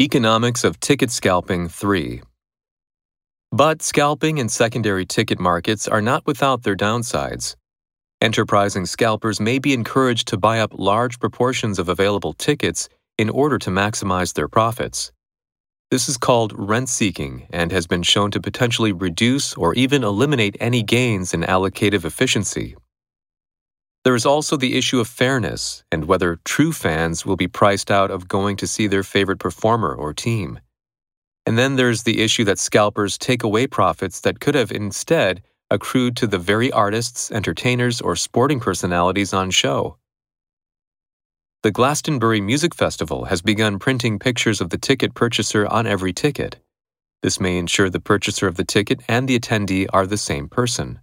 Economics of Ticket Scalping 3 But scalping and secondary ticket markets are not without their downsides. Enterprising scalpers may be encouraged to buy up large proportions of available tickets in order to maximize their profits. This is called rent seeking and has been shown to potentially reduce or even eliminate any gains in allocative efficiency. There is also the issue of fairness and whether true fans will be priced out of going to see their favorite performer or team. And then there's the issue that scalpers take away profits that could have instead accrued to the very artists, entertainers, or sporting personalities on show. The Glastonbury Music Festival has begun printing pictures of the ticket purchaser on every ticket. This may ensure the purchaser of the ticket and the attendee are the same person.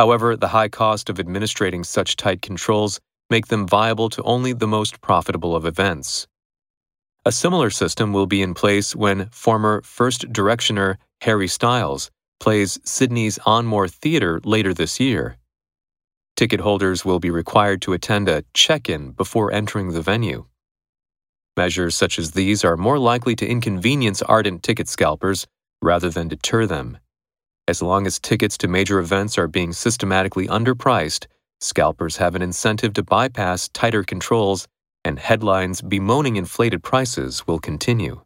However, the high cost of administrating such tight controls make them viable to only the most profitable of events. A similar system will be in place when former First Directioner Harry Styles plays Sydney's Enmore Theatre later this year. Ticket holders will be required to attend a check in before entering the venue. Measures such as these are more likely to inconvenience ardent ticket scalpers rather than deter them. As long as tickets to major events are being systematically underpriced, scalpers have an incentive to bypass tighter controls, and headlines bemoaning inflated prices will continue.